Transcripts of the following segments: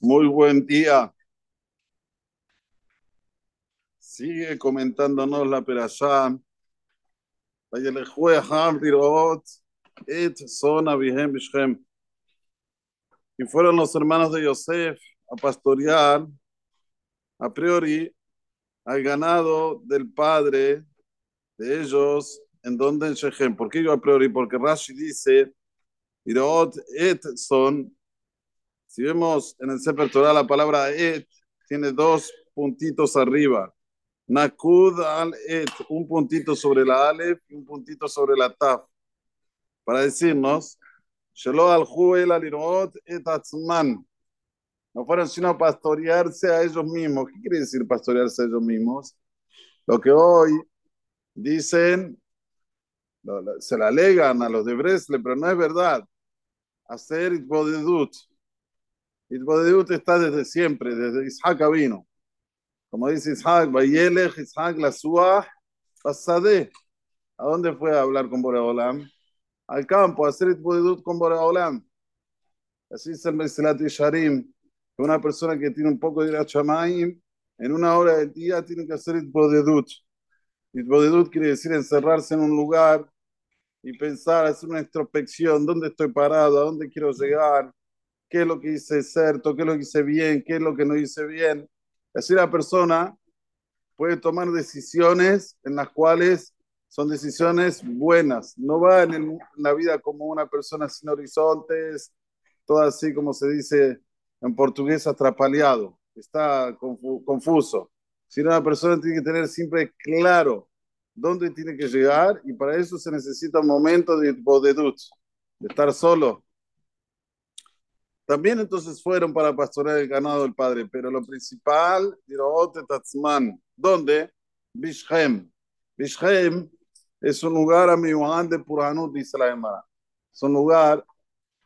Muy buen día. Sigue comentándonos la perashá. Y fueron los hermanos de Yosef a pastorear, a priori, al ganado del padre de ellos, en donde en Shechem. ¿Por qué yo a priori? Porque Rashi dice, Irot et son si vemos en el Sefer Torah la palabra et, tiene dos puntitos arriba. Nakud al et, un puntito sobre la alef y un puntito sobre la taf. Para decirnos, Shelo al Juel al et atzman. No fueron sino a pastorearse a ellos mismos. ¿Qué quiere decir pastorearse a ellos mismos? Lo que hoy dicen, se la alegan a los de Bresle, pero no es verdad. Hacer itbodedut Itbodedut está desde siempre, desde Isaac vino. Como dice Isaac, Bayelech, Isaac, la Suah. ¿A dónde fue a hablar con Boreolam? Al campo, a hacer Itbodedut con Boreolam. Así es el Mesilat Sharim. Una persona que tiene un poco de Irachamaim, en una hora del día tiene que hacer Itbodedut. Itbodedut quiere decir encerrarse en un lugar y pensar, hacer una introspección, dónde estoy parado, a dónde quiero llegar, qué es lo que hice cierto, qué es lo que hice bien, qué es lo que no hice bien. Así la persona puede tomar decisiones en las cuales son decisiones buenas. No va en, la vida como una persona sin horizontes, todo así como se dice en portugués, atrapaleado, está confuso. Sino una persona tiene que tener siempre claro dónde tiene que llegar y para eso se necesita un momento de bodedut, de estar solo, también entonces fueron para pastorear el ganado del padre, pero lo principal, Tatzman, ¿dónde? Bishhem. Bishhem es un lugar a amihuán de Puranut, Emara. Es un lugar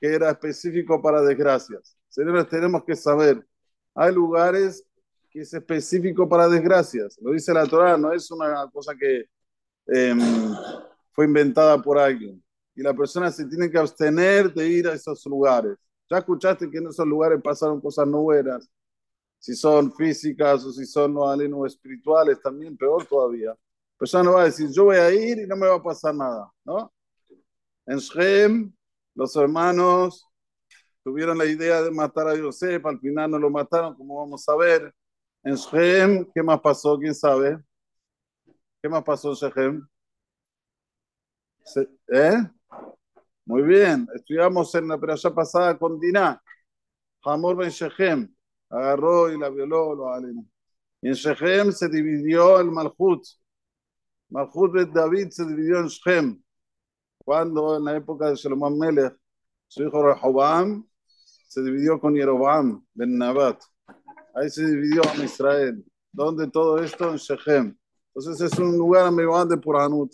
que era específico para desgracias. Señores, tenemos que saber, hay lugares que es específico para desgracias. Lo dice la Torah, no es una cosa que em, fue inventada por alguien. Y la persona se tiene que abstener de ir a esos lugares. Ya escuchaste que en esos lugares pasaron cosas no buenas, si son físicas o si son no espirituales, también peor todavía. Pero ya no va a decir, yo voy a ir y no me va a pasar nada, ¿no? En Shem, los hermanos tuvieron la idea de matar a Yosef, al final no lo mataron, como vamos a ver. En Shem, ¿qué más pasó? ¿Quién sabe? ¿Qué más pasó en Shem? ¿Eh? Muy bien, estudiamos en la peralla pasada con Diná. Hamor ben Shechem agarró y la violó, lo Y en Shechem se dividió el Malchut. Malchut de David se dividió en Shechem. Cuando en la época de Salomón Melech, su hijo Rehoboam se dividió con Yerobam ben Nabat. Ahí se dividió a Israel. ¿Dónde todo esto? En Shechem. Entonces es un lugar amigo de Puranut.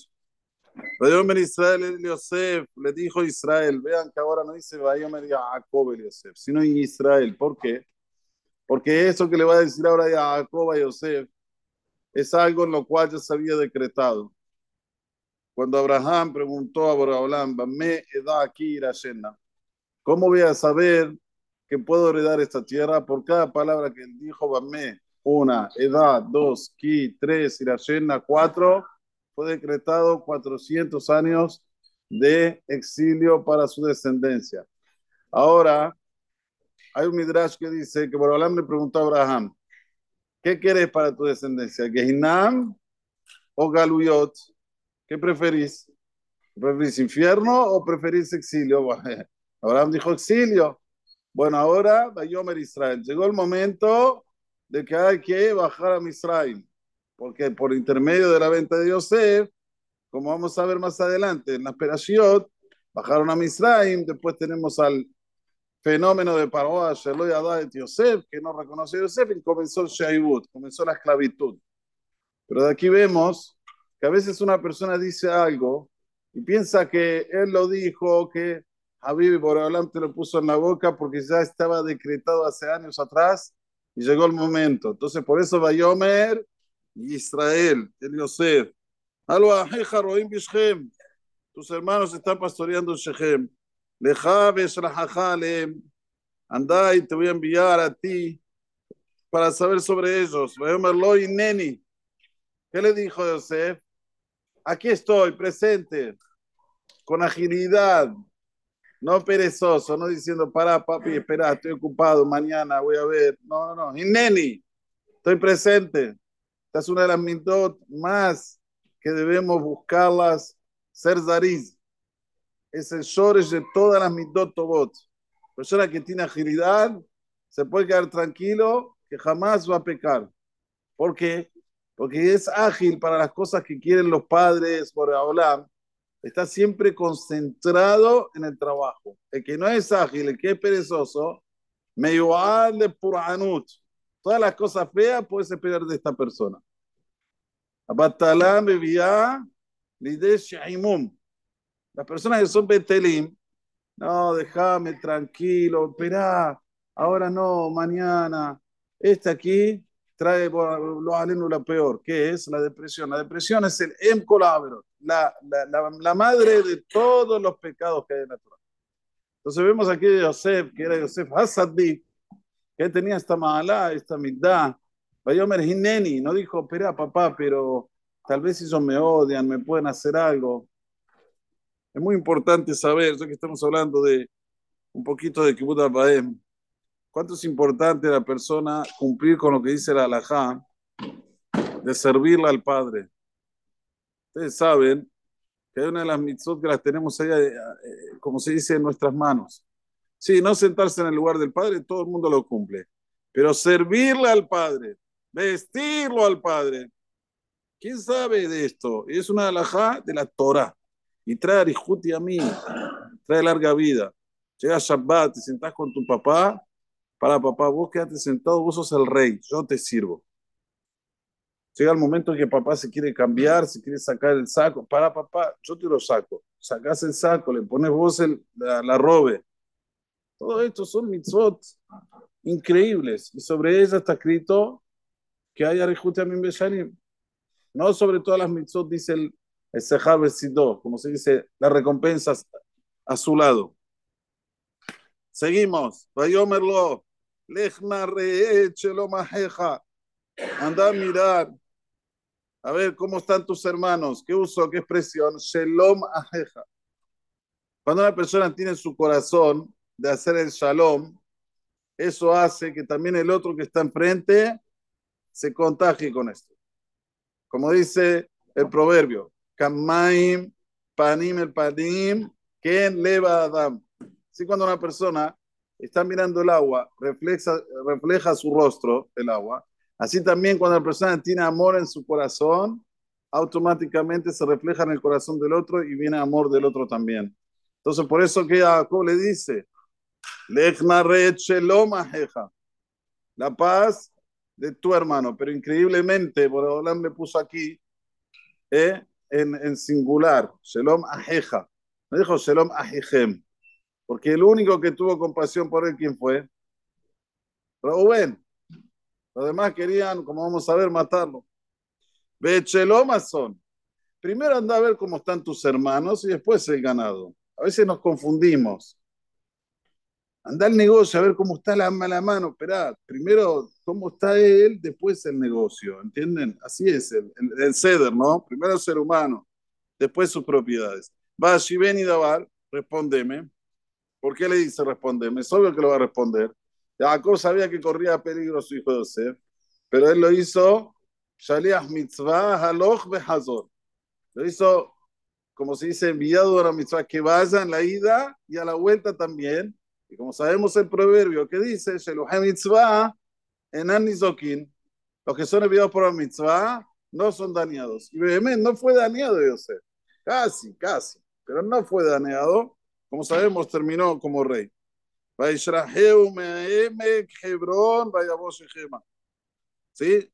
Vayomer Israel el Yosef, le dijo Israel, vean que ahora no dice Vayomer Jacob el Yosef, sino Israel. ¿Por qué? Porque eso que le va a decir ahora a Jacob a Yosef es algo en lo cual ya se había decretado. Cuando Abraham preguntó a Abraham, me da aquí ¿cómo voy a saber que puedo heredar esta tierra? Por cada palabra que él dijo, Bamé, una, edad, dos, ki, tres, irashena, cuatro, fue decretado 400 años de exilio para su descendencia. Ahora, hay un midrash que dice que Borolam le preguntó Abraham, ¿qué quieres para tu descendencia? ¿Gehinam o Galuyot? ¿Qué preferís? ¿Preferís infierno o preferís exilio? Abraham dijo exilio. Bueno, ahora, Bayomer Israel. Llegó el momento de que hay que bajar a Misraim porque por intermedio de la venta de Yosef, como vamos a ver más adelante, en la Perashiot, bajaron a Misraim, después tenemos al fenómeno de Paroa, Sheloy de Yosef, que no reconoció a Yosef, y comenzó el Shaibut, comenzó la esclavitud. Pero de aquí vemos que a veces una persona dice algo y piensa que él lo dijo, que Habib Boreolam te lo puso en la boca porque ya estaba decretado hace años atrás y llegó el momento. Entonces, por eso Bayomer Israel, el Yosef. Tus hermanos están pastoreando en Shechem. anda y te voy a enviar a ti para saber sobre ellos. Neni. ¿Qué le dijo Yosef? Aquí estoy, presente, con agilidad, no perezoso, no diciendo, para papi, espera, estoy ocupado, mañana voy a ver. No, no, no. Neni, estoy presente. Esta es una de las mitot más que debemos buscarlas, ser zariz. Es el shores de todas las mitot tobot. Persona que tiene agilidad se puede quedar tranquilo que jamás va a pecar. ¿Por qué? Porque es ágil para las cosas que quieren los padres por hablar. Está siempre concentrado en el trabajo. El que no es ágil, el que es perezoso, me de puranut. Todas las cosas feas puedes esperar de esta persona. Abatalá me Las personas que son betelim, no, déjame tranquilo, esperá, ahora no, mañana. Este aquí trae lo aleno lo peor, que es la depresión. La depresión es el em la, la, la, madre de todos los pecados que hay en la Torah. Entonces vemos aquí a Yosef, que era Yosef Hasaddi, que tenía esta mala, esta mitad. Vayomer Hineni, no dijo, espera papá, pero tal vez ellos me odian, me pueden hacer algo. Es muy importante saber, ya que estamos hablando de un poquito de Kibbutz Baem, cuánto es importante la persona cumplir con lo que dice la halajá de servirle al Padre. Ustedes saben que hay una de las mitzvot que las tenemos ahí, eh, como se dice, en nuestras manos. Sí, no sentarse en el lugar del Padre, todo el mundo lo cumple. Pero servirle al Padre, vestirlo al Padre. ¿Quién sabe de esto? Es una alajá de la Torah. Y trae arijuti a mí, trae larga vida. Llega Shabbat, te sentás con tu papá. Para papá, vos quédate sentado, vos sos el rey, yo te sirvo. Llega el momento en que papá se quiere cambiar, se quiere sacar el saco. Para papá, yo te lo saco. Sacas el saco, le pones vos el, la, robe. Todo esto son mitzvot increíbles. Y sobre ella está escrito que hay Arejute Amin Beshanim. No sobre todas las mitzvot dice el, el Sehar como se dice, las recompensas a su lado. Seguimos. Vayomerlo. Lechna lo majeja. Anda a mirar a ver, ¿cómo están tus hermanos? ¿Qué uso? ¿Qué expresión? Shalom ajeja. Cuando una persona tiene su corazón de hacer el shalom, eso hace que también el otro que está enfrente se contagie con esto. Como dice el proverbio, Kamaim, panim el panim, ken leva adam. Así cuando una persona está mirando el agua, refleja, refleja su rostro, el agua, Así también cuando la persona tiene amor en su corazón, automáticamente se refleja en el corazón del otro y viene amor del otro también. Entonces, por eso que Jacob le dice, la paz de tu hermano. Pero increíblemente, Boreolam le puso aquí eh, en, singular, Shalom Ajeja. No dijo Shalom Ajejem, porque el único que tuvo compasión por él, ¿quién fue? Rubén. Los demás querían, como vamos a ver, matarlo. son. Primero anda a ver cómo están tus hermanos y después el ganado. A veces nos confundimos. Anda al negocio a ver cómo está la, mala mano. Esperá, primero cómo está él, después el negocio. ¿Entienden? Así es el, el, ceder, ¿no? Primero el ser humano, después sus propiedades. Va, si ven y Dabar, respóndeme. ¿Por qué le dice respóndeme? Es obvio que lo va a responder. Jacob sabía que corría peligro su hijo Yosef, pero él lo hizo mitzvah haloch behazor. Lo hizo, como se dice, enviado a la mitzvah, que vaya en la ida y a la vuelta también. Y como sabemos el proverbio que dice. Los que son enviados por la mitzvah no son dañados. Y Behemet no fue dañado Yosef. Casi, casi. Pero no fue dañado. Como sabemos, terminó como rey. ¿Sí?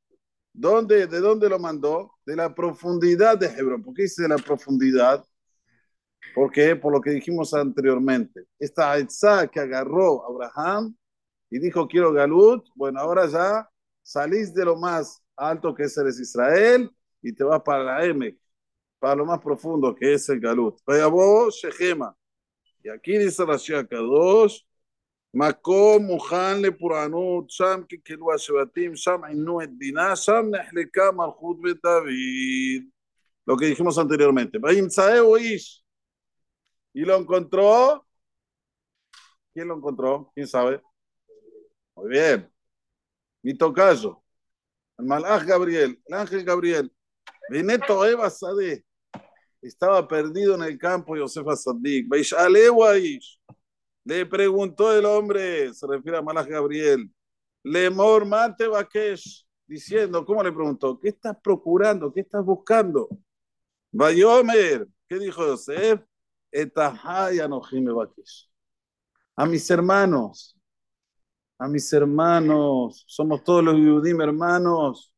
¿Dónde, ¿De dónde lo mandó? De la profundidad de Hebrón. ¿Por qué dice de la profundidad? Porque por lo que dijimos anteriormente, esta Aitzá que agarró a Abraham y dijo quiero Galut, bueno, ahora ya salís de lo más alto que es el Israel y te vas para la Emek, para lo más profundo que es el Galut. Vaya vos, Shechema. Y aquí dice la Kadosh, מקום מוכן לפורענות, שם קלקלו השבטים, שם עינו את דינה, שם נחלקה מלכות בית דוד. Lo que dijimos anteriormente. וימצאהו איש. y lo encontró. ¿Quién lo encontró? ¿Quién sabe? Muy bien. Mi tocayo. El malaj Gabriel, el ángel Gabriel. Vineto Eva Sade. Estaba perdido en el campo Yosef Asadik. Ish. Le preguntó el hombre, se refiere a Malach Gabriel, Lemor Mate Bakesh, diciendo, ¿cómo le preguntó? ¿Qué estás procurando? ¿Qué estás buscando? Vayomer, ¿qué dijo Yosef? A mis hermanos, a mis hermanos, somos todos los Yudim hermanos.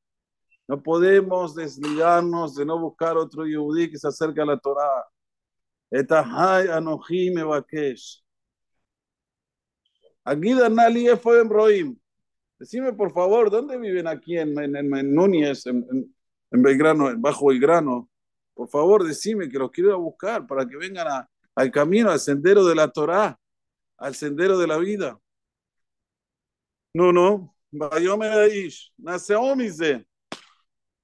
No podemos desligarnos de no buscar otro Yudí que se acerque a la Torah. Etahai Bakesh. Aquí Danali fue en Roim. Decime, por favor, ¿dónde viven aquí en, en, en Núñez, en, en, Belgrano, bajo el grano? Por favor, decime que los quiero a buscar para que vengan a, al camino, al sendero de la Torá, al sendero de la vida. No, no.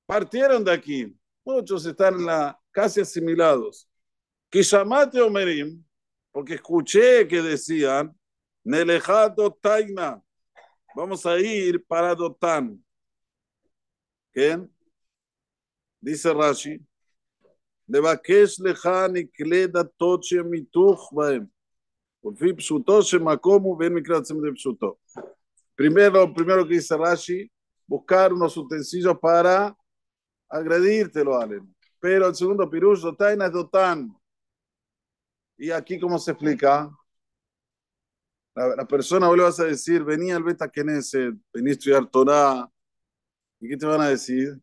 Partieron de aquí. Muchos están la, casi asimilados. Kishamate Omerim, porque escuché que decían Nelejado Taina. Vamos a ir para Dotán. ¿Qué? Dice Rashi. לבקש לך נקלה דתות שמיתוך בהם. ולפי פשוטו שמקום הוא ואין מקרה עצמי לפשוטו. Primero, primero que dice Rashi, buscar unos utensilios para agredírtelo, Allen. Pero el segundo pirush, Dotaina es Dotán. Y aquí, ¿cómo se explica? La, persona, vos le vas a decir, venía al Beta Knesset, vení a estudiar Torah. ¿Y qué te van a decir?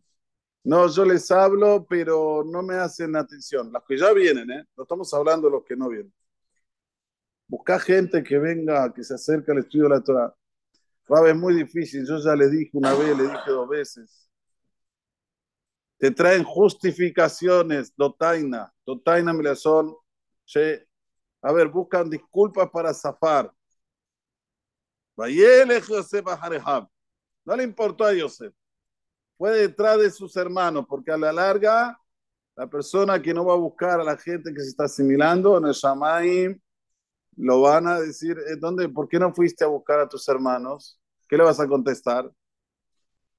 No, yo les hablo, pero no me hacen atención. Los que ya vienen, ¿eh? No estamos hablando de los que no vienen. Busca gente que venga, que se acerque al estudio de la Torah. Rabe, es muy difícil. Yo ya le dije una vez, le dije dos veces. Te traen justificaciones, dotaina. Dotaina, me son. A ver, buscan disculpas para zafar. No le importó a Yosef. Fue detrás de sus hermanos, porque a la larga, la persona que no va a buscar a la gente que se está asimilando en el Shamaim, lo van a decir, eh, ¿dónde, ¿por qué no fuiste a buscar a tus hermanos? ¿Qué le vas a contestar?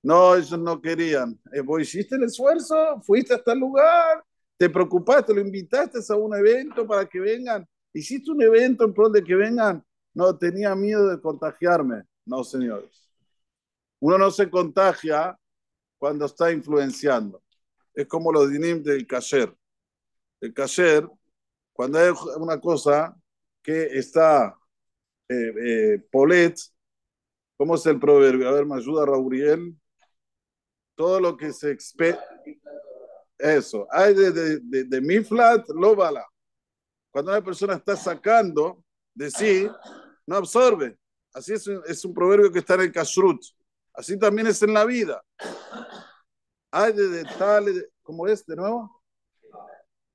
No, ellos no querían. Eh, ¿Vos hiciste el esfuerzo? ¿Fuiste hasta el lugar? ¿Te preocupaste? ¿Lo invitaste a un evento para que vengan? ¿Hiciste un evento en pro de que vengan? No, tenía miedo de contagiarme. No, señores. Uno no se contagia cuando está influenciando. Es como los dinim del kasher. El kasher, cuando hay una cosa que está eh, eh, polet, ¿cómo es el proverbio? A ver, me ayuda Rauriel. Todo lo que se expe... Eso, hay de, de, de, de miflat, lo bala. Cuando una persona está sacando de sí, no absorbe. Así es, es un proverbio que está en el kashrut. Así también es en la vida. Hay de, tal, ¿cómo es de nuevo?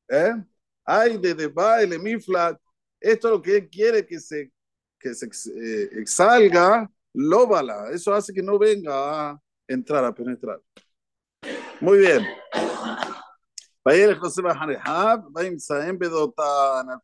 ¿Eh? Hay de, de baile, miflat. Esto es lo que él quiere que se, que se eh, exalga, lóbala. Eso hace que no venga a entrar, a penetrar. Muy bien. Al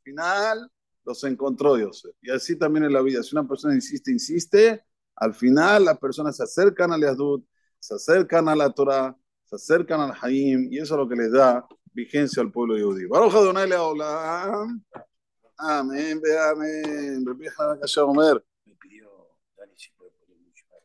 final los encontró Dios. Y así también en la vida. Si una persona insiste, insiste, al final las personas se acercan al Yahdut, se acercan a la Torah, se acercan al Haim, y eso es lo que les da vigencia al pueblo judío. Baruch Adonai Leolam. Amén, amén.